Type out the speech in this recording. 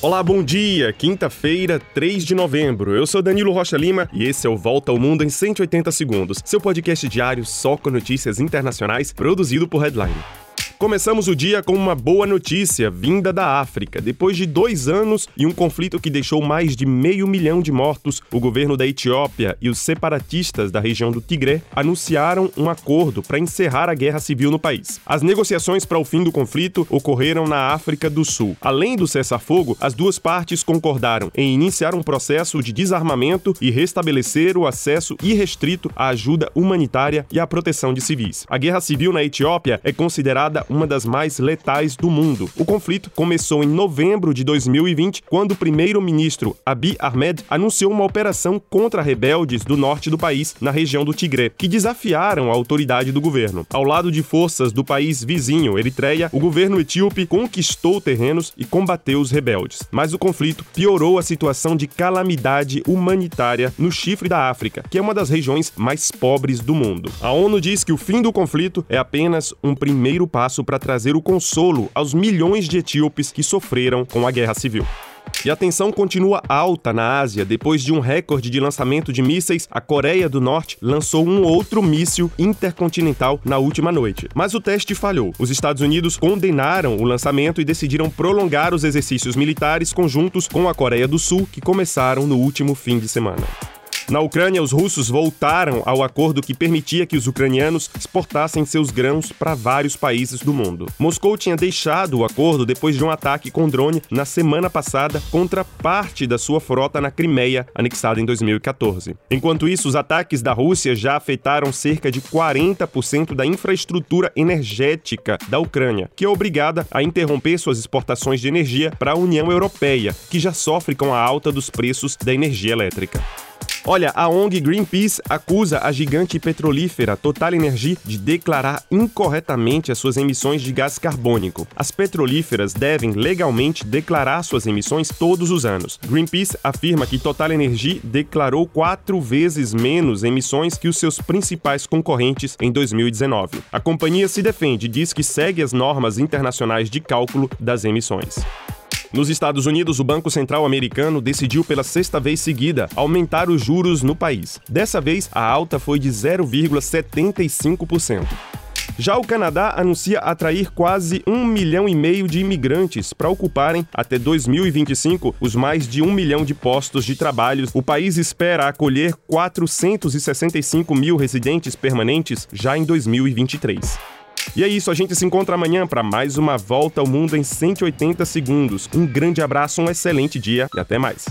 Olá, bom dia! Quinta-feira, 3 de novembro. Eu sou Danilo Rocha Lima e esse é o Volta ao Mundo em 180 Segundos, seu podcast diário só com notícias internacionais, produzido por Headline. Começamos o dia com uma boa notícia vinda da África. Depois de dois anos e um conflito que deixou mais de meio milhão de mortos, o governo da Etiópia e os separatistas da região do Tigré anunciaram um acordo para encerrar a guerra civil no país. As negociações para o fim do conflito ocorreram na África do Sul. Além do cessar-fogo, as duas partes concordaram em iniciar um processo de desarmamento e restabelecer o acesso irrestrito à ajuda humanitária e à proteção de civis. A guerra civil na Etiópia é considerada uma das mais letais do mundo. O conflito começou em novembro de 2020, quando o primeiro-ministro Abiy Ahmed anunciou uma operação contra rebeldes do norte do país, na região do Tigré, que desafiaram a autoridade do governo. Ao lado de forças do país vizinho, Eritreia, o governo etíope conquistou terrenos e combateu os rebeldes. Mas o conflito piorou a situação de calamidade humanitária no chifre da África, que é uma das regiões mais pobres do mundo. A ONU diz que o fim do conflito é apenas um primeiro passo passo para trazer o consolo aos milhões de etíopes que sofreram com a guerra civil. E a tensão continua alta na Ásia. Depois de um recorde de lançamento de mísseis, a Coreia do Norte lançou um outro míssil intercontinental na última noite. Mas o teste falhou. Os Estados Unidos condenaram o lançamento e decidiram prolongar os exercícios militares conjuntos com a Coreia do Sul, que começaram no último fim de semana. Na Ucrânia, os russos voltaram ao acordo que permitia que os ucranianos exportassem seus grãos para vários países do mundo. Moscou tinha deixado o acordo depois de um ataque com drone na semana passada contra parte da sua frota na Crimeia, anexada em 2014. Enquanto isso, os ataques da Rússia já afetaram cerca de 40% da infraestrutura energética da Ucrânia, que é obrigada a interromper suas exportações de energia para a União Europeia, que já sofre com a alta dos preços da energia elétrica. Olha, a ONG Greenpeace acusa a gigante petrolífera Total Energy de declarar incorretamente as suas emissões de gás carbônico. As petrolíferas devem legalmente declarar suas emissões todos os anos. Greenpeace afirma que Total Energy declarou quatro vezes menos emissões que os seus principais concorrentes em 2019. A companhia se defende e diz que segue as normas internacionais de cálculo das emissões. Nos Estados Unidos, o Banco Central americano decidiu pela sexta vez seguida aumentar os juros no país. Dessa vez, a alta foi de 0,75%. Já o Canadá anuncia atrair quase um milhão e meio de imigrantes para ocuparem, até 2025, os mais de um milhão de postos de trabalho. O país espera acolher 465 mil residentes permanentes já em 2023. E é isso, a gente se encontra amanhã para mais uma volta ao mundo em 180 segundos. Um grande abraço, um excelente dia e até mais.